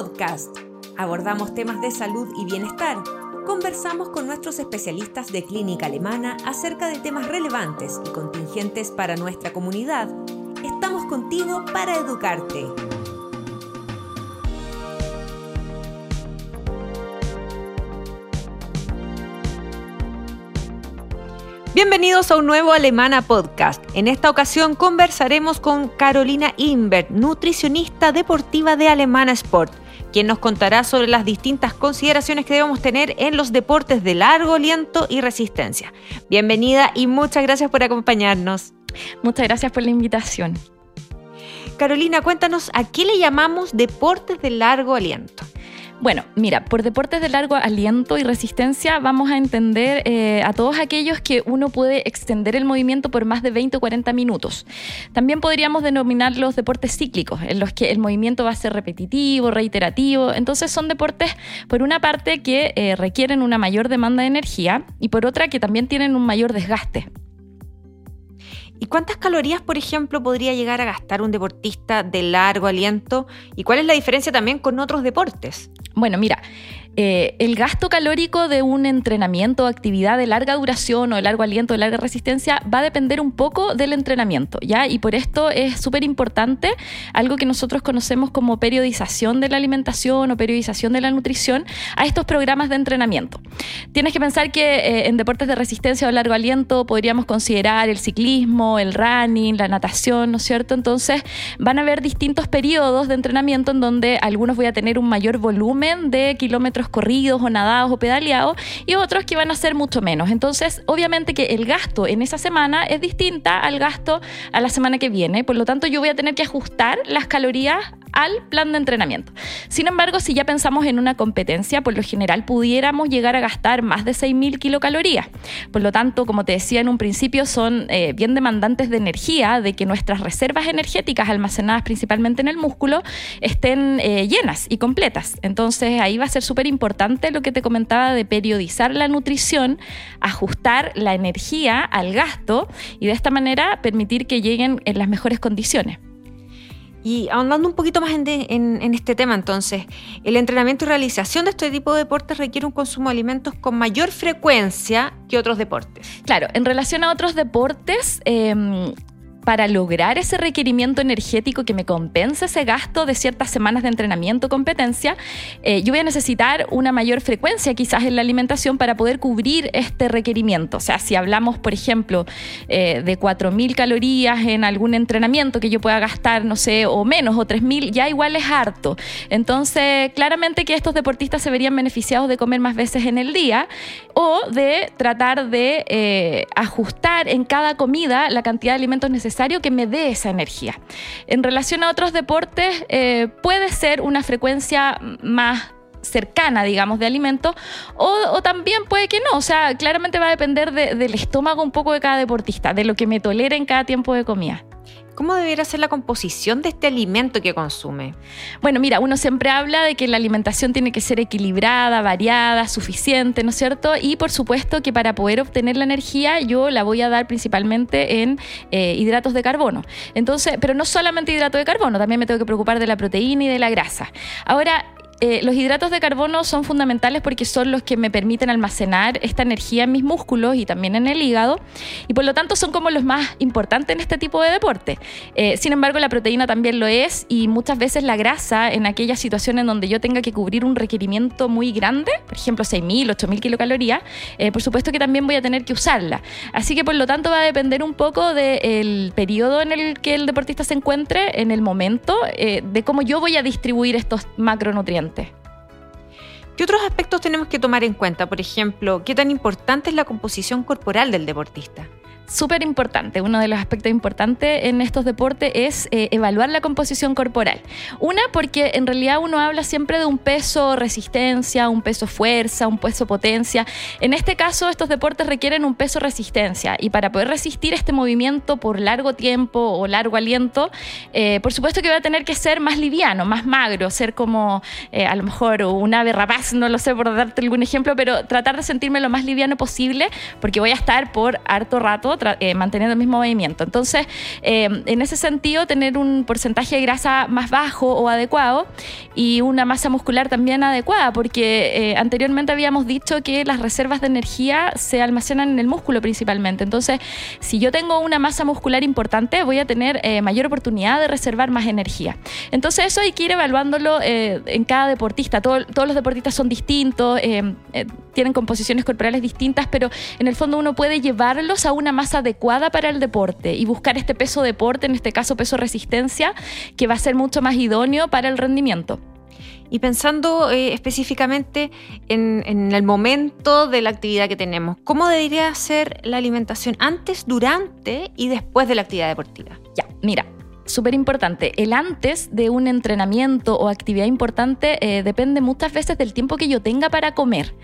Podcast. Abordamos temas de salud y bienestar. Conversamos con nuestros especialistas de clínica alemana acerca de temas relevantes y contingentes para nuestra comunidad. Estamos contigo para educarte. Bienvenidos a un nuevo Alemana Podcast. En esta ocasión conversaremos con Carolina Invert, nutricionista deportiva de Alemana Sport, quien nos contará sobre las distintas consideraciones que debemos tener en los deportes de largo aliento y resistencia. Bienvenida y muchas gracias por acompañarnos. Muchas gracias por la invitación. Carolina, cuéntanos a qué le llamamos deportes de largo aliento. Bueno, mira, por deportes de largo aliento y resistencia vamos a entender eh, a todos aquellos que uno puede extender el movimiento por más de 20 o 40 minutos. También podríamos denominar los deportes cíclicos, en los que el movimiento va a ser repetitivo, reiterativo. Entonces son deportes, por una parte, que eh, requieren una mayor demanda de energía y por otra, que también tienen un mayor desgaste. ¿Y cuántas calorías, por ejemplo, podría llegar a gastar un deportista de largo aliento? ¿Y cuál es la diferencia también con otros deportes? Bueno, mira, eh, el gasto calórico de un entrenamiento o actividad de larga duración o de largo aliento, de larga resistencia, va a depender un poco del entrenamiento, ¿ya? Y por esto es súper importante algo que nosotros conocemos como periodización de la alimentación o periodización de la nutrición a estos programas de entrenamiento. Tienes que pensar que eh, en deportes de resistencia o largo aliento podríamos considerar el ciclismo, el running, la natación, ¿no es cierto? Entonces van a haber distintos periodos de entrenamiento en donde algunos voy a tener un mayor volumen de kilómetros corridos o nadados o pedaleados y otros que van a ser mucho menos. Entonces, obviamente que el gasto en esa semana es distinta al gasto a la semana que viene. Por lo tanto, yo voy a tener que ajustar las calorías al plan de entrenamiento. Sin embargo, si ya pensamos en una competencia, por lo general pudiéramos llegar a gastar más de 6.000 kilocalorías. Por lo tanto, como te decía en un principio, son eh, bien demandantes de energía, de que nuestras reservas energéticas almacenadas principalmente en el músculo estén eh, llenas y completas. Entonces ahí va a ser súper importante lo que te comentaba de periodizar la nutrición, ajustar la energía al gasto y de esta manera permitir que lleguen en las mejores condiciones. Y ahondando un poquito más en, este tema, entonces, el entrenamiento y realización de este tipo de deportes requiere un consumo de alimentos con mayor frecuencia que otros deportes. Claro, en relación a otros deportes, em, para lograr ese requerimiento energético que me compense ese gasto de ciertas semanas de entrenamiento competencia, eh, yo voy a necesitar una mayor frecuencia quizás en la alimentación para poder cubrir este requerimiento. O sea, si hablamos, por ejemplo, eh, de 4.000 calorías en algún entrenamiento que yo pueda gastar, no sé, o menos, o 3.000, ya igual es harto. Entonces, claramente que estos deportistas se verían beneficiados de comer más veces en el día o de tratar de eh, ajustar en cada comida la cantidad de alimentos necesarios que me dé esa energía. En relación a otros deportes, eh, puede ser una frecuencia más cercana, digamos, de alimento, o, también puede que no. O sea, claramente va a depender del estómago un poco de cada deportista, de lo que me tolera en cada tiempo de comida. ¿Cómo debería ser la composición de este alimento que consume? Bueno, mira, uno siempre habla de que la alimentación tiene que ser equilibrada, variada, suficiente, ¿no es cierto? Y por supuesto que para poder obtener la energía yo la voy a dar principalmente en eh, hidratos de carbono. Entonces, pero no solamente hidratos de carbono, también me tengo que preocupar de la proteína y de la grasa. Ahora, eh, los hidratos de carbono son fundamentales porque son los que me permiten almacenar esta energía en mis músculos y también en el hígado y por lo tanto son como los más importantes en este tipo de deporte. Eh, sin embargo, la proteína también lo es y muchas veces la grasa en aquellas situaciones en donde yo tenga que cubrir un requerimiento muy grande, por ejemplo 6.000, 8.000 kilocalorías, eh, por supuesto que también voy a tener que usarla. Así que por lo tanto va a depender un poco del periodo en el que el deportista se encuentre, en el momento, de cómo yo voy a distribuir estos macronutrientes. ¿Qué otros aspectos tenemos que tomar en cuenta? Por ejemplo, ¿qué tan importante es la composición corporal del deportista? Súper importante, uno de los aspectos importantes en estos deportes es eh, evaluar la composición corporal. Una, porque en realidad uno habla siempre de un peso resistencia, un peso fuerza, un peso potencia. En este caso, estos deportes requieren un peso resistencia y para poder resistir este movimiento por largo tiempo o largo aliento, eh, por supuesto que va a tener que ser más liviano, más magro, ser como eh, a lo mejor un ave rapaz, no lo sé por darte algún ejemplo, pero tratar de sentirme lo más liviano posible porque voy a estar por harto rato eh, manteniendo el mismo movimiento. Entonces, eh, en ese sentido, tener un porcentaje de grasa más bajo o adecuado y una masa muscular también adecuada, porque anteriormente habíamos dicho que las reservas de energía se almacenan en el músculo principalmente. Entonces, si yo tengo una masa muscular importante, voy a tener mayor oportunidad de reservar más energía. Entonces, eso hay que ir evaluándolo en cada deportista. todos los deportistas son distintos, tienen composiciones corporales distintas, pero en el fondo uno puede llevarlos a una masa adecuada para el deporte y buscar este peso deporte, en este caso peso resistencia, que va a ser mucho más idóneo para el rendimiento. Y pensando eh, específicamente en, en, el momento de la actividad que tenemos, ¿cómo debería ser la alimentación antes, durante y después de la actividad deportiva? Ya, mira, súper importante. El antes de un entrenamiento o actividad importante eh, depende muchas veces del tiempo que yo tenga para comer.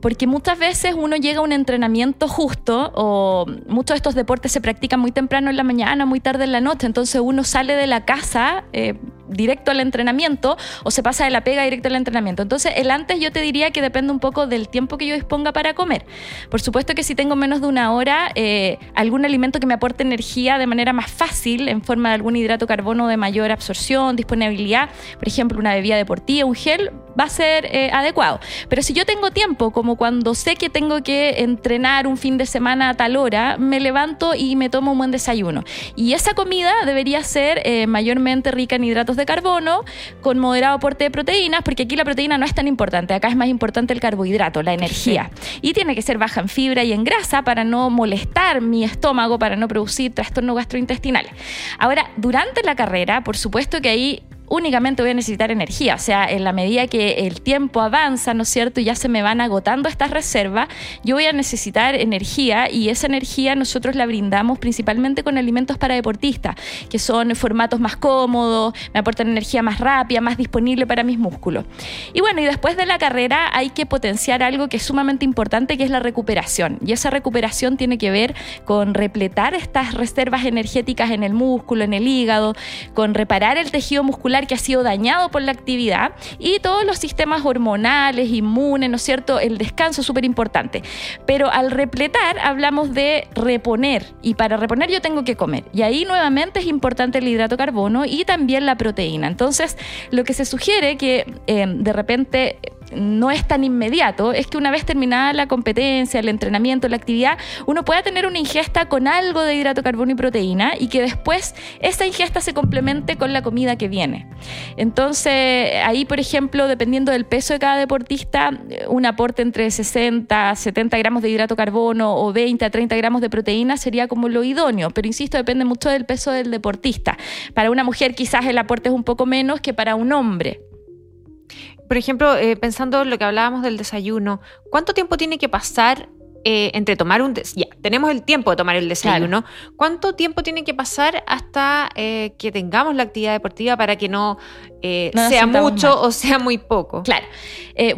Porque muchas veces uno llega a un entrenamiento justo o muchos de estos deportes se practican muy temprano en la mañana, muy tarde en la noche. Entonces uno sale de la casa. Eh, directo al entrenamiento o se pasa de la pega directo al entrenamiento. Entonces, el antes yo te diría que depende un poco del tiempo que yo disponga para comer. Por supuesto que si tengo menos de una hora, eh, algún alimento que me aporte energía de manera más fácil, en forma de algún hidrato carbono de mayor absorción, disponibilidad, por ejemplo, una bebida deportiva, un gel, va a ser eh, adecuado. Pero si yo tengo tiempo, como cuando sé que tengo que entrenar un fin de semana a tal hora, me levanto y me tomo un buen desayuno. Y esa comida debería ser eh, mayormente rica en hidratos de carbono, con moderado aporte de proteínas, porque aquí la proteína no es tan importante, acá es más importante el carbohidrato, la energía. Y tiene que ser baja en fibra y en grasa para no molestar mi estómago, para no producir trastornos gastrointestinales. Ahora, durante la carrera, por supuesto que ahí únicamente voy a necesitar energía. O sea, en la medida que el tiempo avanza, ¿no es cierto? Y ya se me van agotando estas reservas, yo voy a necesitar energía y esa energía nosotros la brindamos principalmente con alimentos para deportistas, que son formatos más cómodos, me aportan energía más rápida, más disponible para mis músculos. Y bueno, y después de la carrera hay que potenciar algo que es sumamente importante, que es la recuperación. Y esa recuperación tiene que ver con repletar estas reservas energéticas en el músculo, en el hígado, con reparar el tejido muscular que ha sido dañado por la actividad y todos los sistemas hormonales, inmunes, ¿no es cierto? El descanso es súper importante. Pero al repletar hablamos de reponer y para reponer yo tengo que comer. Y ahí nuevamente es importante el hidrato carbono y también la proteína. Entonces, lo que se sugiere que eh, de repente no es tan inmediato, es que una vez terminada la competencia, el entrenamiento, la actividad, uno pueda tener una ingesta con algo de hidrato carbono y proteína y que después esa ingesta se complemente con la comida que viene. Entonces, ahí, por ejemplo, dependiendo del peso de cada deportista, un aporte entre 60 a 70 gramos de hidrato carbono o 20 a 30 gramos de proteína sería como lo idóneo, pero insisto, depende mucho del peso del deportista. Para una mujer quizás el aporte es un poco menos que para un hombre por ejemplo, eh, pensando en lo que hablábamos del desayuno, ¿cuánto tiempo tiene que pasar eh, entre tomar un... Ya, tenemos el tiempo de tomar el desayuno. ¿Cuánto tiempo tiene que pasar hasta eh, que tengamos la actividad deportiva para que no, sea mucho o sea muy poco? Claro.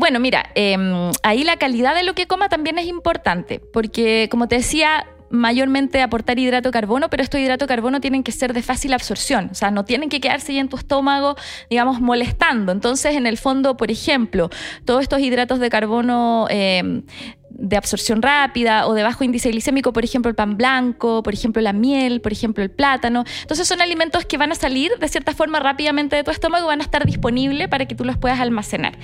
bueno, mira, em, ahí la calidad de lo que coma también es importante, porque como te decía, mayormente aportar hidrato de carbono, pero estos hidratos de carbono tienen que ser de fácil absorción, o sea, no tienen que quedarse en tu estómago, digamos, molestando. Entonces, en el fondo, por ejemplo, todos estos hidratos de carbono... Eh, de absorción rápida o de bajo índice glicémico, por ejemplo el pan blanco, por ejemplo la miel, por ejemplo el plátano. Entonces son alimentos que van a salir de cierta forma rápidamente de tu estómago y van a estar disponibles para que tú los puedas almacenar.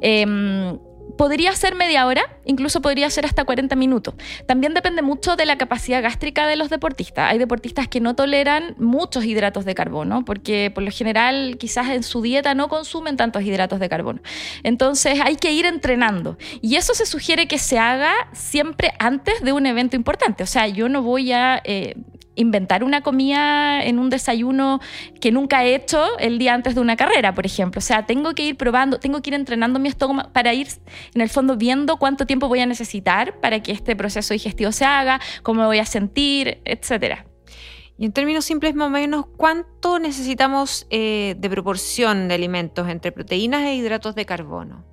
Em, podría ser media hora, incluso podría ser hasta 40 minutos. También depende mucho de la capacidad gástrica de los deportistas. Hay deportistas que no toleran muchos hidratos de carbono, porque por lo general quizás en su dieta no consumen tantos hidratos de carbono. Entonces hay que ir entrenando. Y eso se sugiere que se haga siempre antes de un evento importante. O sea, yo no voy a... Eh, inventar una comida en un desayuno que nunca he hecho el día antes de una carrera, por ejemplo. O sea, tengo que ir probando, tengo que ir entrenando mi estómago para ir, en el fondo, viendo cuánto tiempo voy a necesitar para que este proceso digestivo se haga, cómo me voy a sentir, etcétera. Y en términos simples, más o menos, ¿cuánto necesitamos eh, de proporción de alimentos entre proteínas e hidratos de carbono?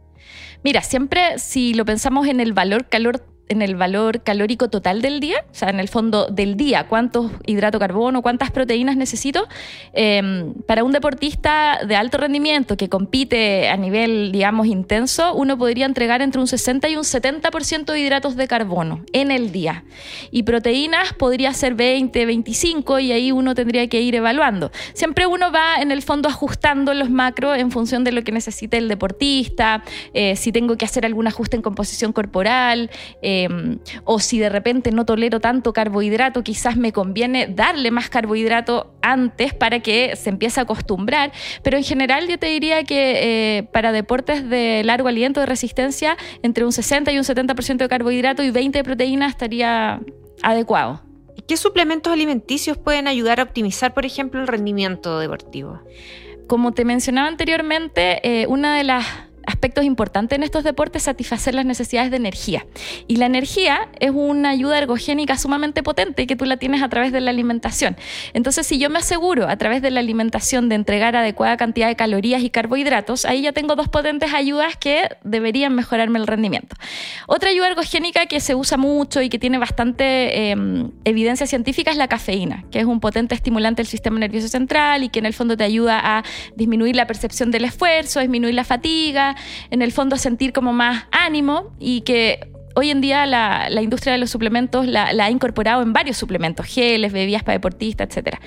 Mira, siempre si lo pensamos en el valor calor en el valor calórico total del día, o sea, en el fondo del día, cuántos hidrato carbono, cuántas proteínas necesito. Em, para un deportista de alto rendimiento que compite a nivel, digamos, intenso, uno podría entregar entre un 60 y un 70% de hidratos de carbono en el día. Y proteínas podría ser 20, 25 y ahí uno tendría que ir evaluando. Siempre uno va en el fondo ajustando los macros en función de lo que necesite el deportista, eh, si tengo que hacer algún ajuste en composición corporal. Em, o si de repente no tolero tanto carbohidrato, quizás me conviene darle más carbohidrato antes para que se empiece a acostumbrar. Pero en general yo te diría que eh, para deportes de largo aliento, de resistencia, entre un 60 y un 70% de carbohidrato y 20 de proteína estaría adecuado. ¿Qué suplementos alimenticios pueden ayudar a optimizar, por ejemplo, el rendimiento deportivo? Como te mencionaba anteriormente, eh, una de las aspectos importantes en estos deportes satisfacer las necesidades de energía. Y la energía es una ayuda ergogénica sumamente potente que tú la tienes a través de la alimentación. Entonces, si yo me aseguro a través de la alimentación de entregar adecuada cantidad de calorías y carbohidratos, ahí ya tengo dos potentes ayudas que deberían mejorarme el rendimiento. Otra ayuda ergogénica que se usa mucho y que tiene bastante em, evidencia científica es la cafeína, que es un potente estimulante del sistema nervioso central y que en el fondo te ayuda a disminuir la percepción del esfuerzo, disminuir la fatiga, en el fondo sentir como más ánimo y que hoy en día la, industria de los suplementos la, ha incorporado en varios suplementos, geles, bebidas para deportistas, etc.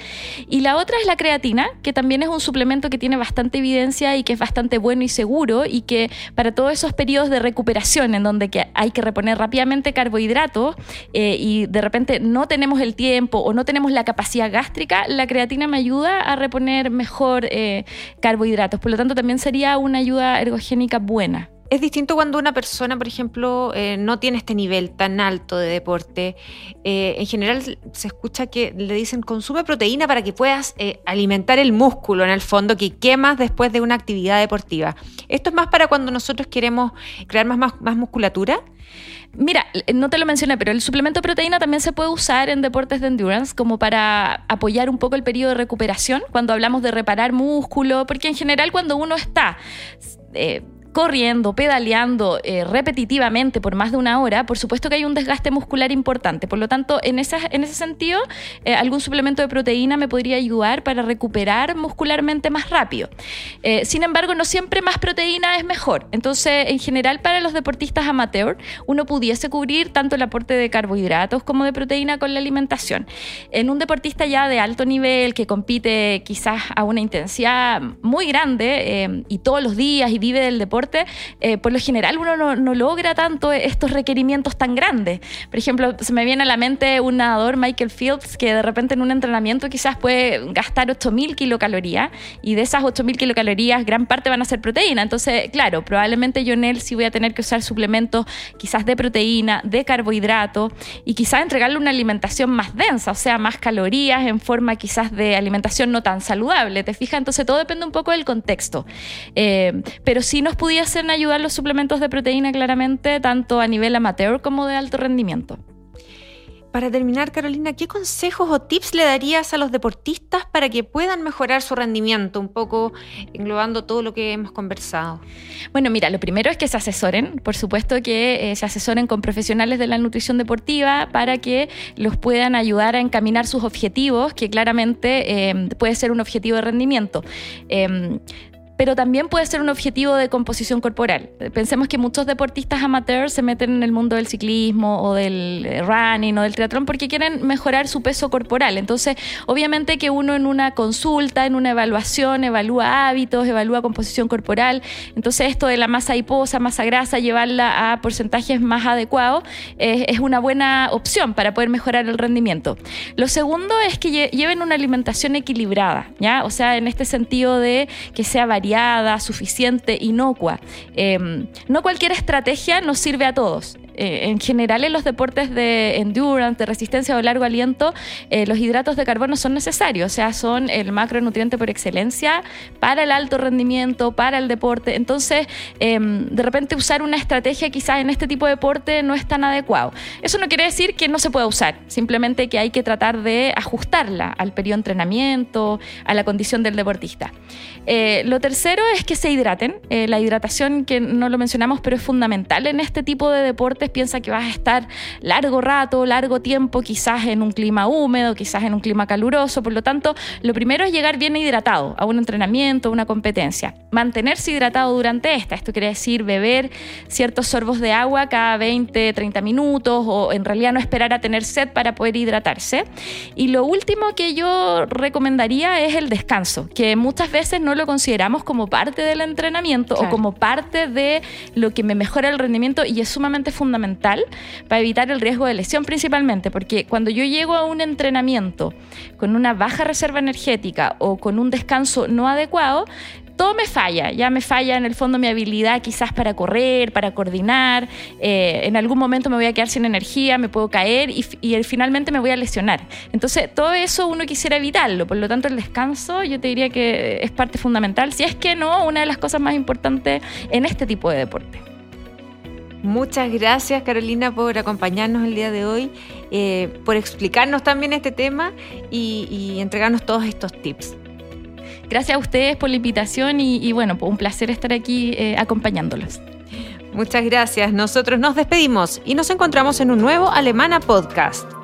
Y la otra es la creatina, que también es un suplemento que tiene bastante evidencia y que es bastante bueno y seguro y que para todos esos periodos de recuperación en donde que hay que reponer rápidamente carbohidratos eh, y de repente no tenemos el tiempo o no tenemos la capacidad gástrica, la creatina me ayuda a reponer mejor eh, carbohidratos. Por lo tanto, también sería una ayuda ergogénica buena. Es distinto cuando una persona, por ejemplo, eh, no tiene este nivel tan alto de deporte. Eh, en general se escucha que le dicen consume proteína para que puedas eh, alimentar el músculo en el fondo que quemas después de una actividad deportiva. ¿Esto es más para cuando nosotros queremos crear más, más, más musculatura? Mira, no te lo mencioné, pero el suplemento de proteína también se puede usar en deportes de endurance como para apoyar un poco el periodo de recuperación, cuando hablamos de reparar músculo, porque en general cuando uno está corriendo, pedaleando eh, repetitivamente por más de una hora, por supuesto que hay un desgaste muscular importante. Por lo tanto, en, en ese sentido, eh, algún suplemento de proteína me podría ayudar para recuperar muscularmente más rápido. Eh, sin embargo, no siempre más proteína es mejor. Entonces, en general, para los deportistas amateur, uno pudiese cubrir tanto el aporte de carbohidratos como de proteína con la alimentación. En un deportista ya de alto nivel que compite quizás a una intensidad muy grande y todos los días y vive del deporte, eh, por lo general uno no, logra tanto estos requerimientos tan grandes. Por ejemplo, se me viene a la mente un nadador, Michael Fields, que de repente en un entrenamiento quizás puede gastar 8.000 kilocalorías y de esas 8.000 kilocalorías gran parte van a ser proteína. Entonces, claro, probablemente yo en él sí voy a tener que usar suplementos quizás de proteína, de carbohidrato y quizás entregarle una alimentación más densa, o sea, más calorías en forma quizás de alimentación no tan saludable. ¿Te fijas? Entonces todo depende un poco del contexto. Eh, pero si nos pudiera pudiesen ayudar los suplementos de proteína claramente, tanto a nivel amateur como de alto rendimiento. Para terminar, Carolina, ¿qué consejos o tips le darías a los deportistas para que puedan mejorar su rendimiento? Un poco englobando todo lo que hemos conversado. Bueno, mira, lo primero es que se asesoren, por supuesto que eh, se asesoren con profesionales de la nutrición deportiva para que los puedan ayudar a encaminar sus objetivos, que claramente eh, puede ser un objetivo de rendimiento. Em, pero también puede ser un objetivo de composición corporal. Pensemos que muchos deportistas amateurs se meten en el mundo del ciclismo o del eh, running o del triatlón porque quieren mejorar su peso corporal. Entonces, obviamente que uno en una consulta, en una evaluación, evalúa hábitos, evalúa composición corporal. Entonces, esto de la masa hiposa, masa grasa, llevarla a porcentajes más adecuados es una buena opción para poder mejorar el rendimiento. Lo segundo es que lleven una alimentación equilibrada, ¿ya? O sea, en este sentido de que sea variada suficiente, inocua. Em, no cualquier estrategia nos sirve a todos. Eh, en general en los deportes de endurance, de resistencia o largo aliento, eh, los hidratos de carbono son necesarios, o sea, son el macronutriente por excelencia para el alto rendimiento, para el deporte. Entonces, em, de repente usar una estrategia quizás en este tipo de deporte no es tan adecuado. Eso no quiere decir que no se pueda usar, simplemente que hay que tratar de ajustarla al periodo de entrenamiento, a la condición del deportista. Eh, lo tercero es que se hidraten. la hidratación, que no lo mencionamos, pero es fundamental en este tipo de deporte piensa que vas a estar largo rato, largo tiempo, quizás en un clima húmedo, quizás en un clima caluroso. Por lo tanto, lo primero es llegar bien hidratado a un entrenamiento, a una competencia. Mantenerse hidratado durante esta. Esto quiere decir beber ciertos sorbos de agua cada 20, 30 minutos o en realidad no esperar a tener sed para poder hidratarse. Y lo último que yo recomendaría es el descanso, que muchas veces no lo consideramos como parte del entrenamiento o como parte de lo que me mejora el rendimiento y es sumamente fundamental para evitar el riesgo de lesión principalmente, porque cuando yo llego a un entrenamiento con una baja reserva energética o con un descanso no adecuado, todo me falla, ya me falla en el fondo mi habilidad quizás para correr, para coordinar, eh, en algún momento me voy a quedar sin energía, me puedo caer y, y, finalmente me voy a lesionar. Entonces, todo eso uno quisiera evitarlo, por lo tanto el descanso yo te diría que es parte fundamental, si es que no, una de las cosas más importantes en este tipo de deporte. Muchas gracias Carolina por acompañarnos el día de hoy, eh, por explicarnos también este tema y, y entregarnos todos estos tips. Gracias a ustedes por la invitación y, bueno, pues un placer estar aquí eh, acompañándolos. Muchas gracias. Nosotros nos despedimos y nos encontramos en un nuevo Alemana Podcast.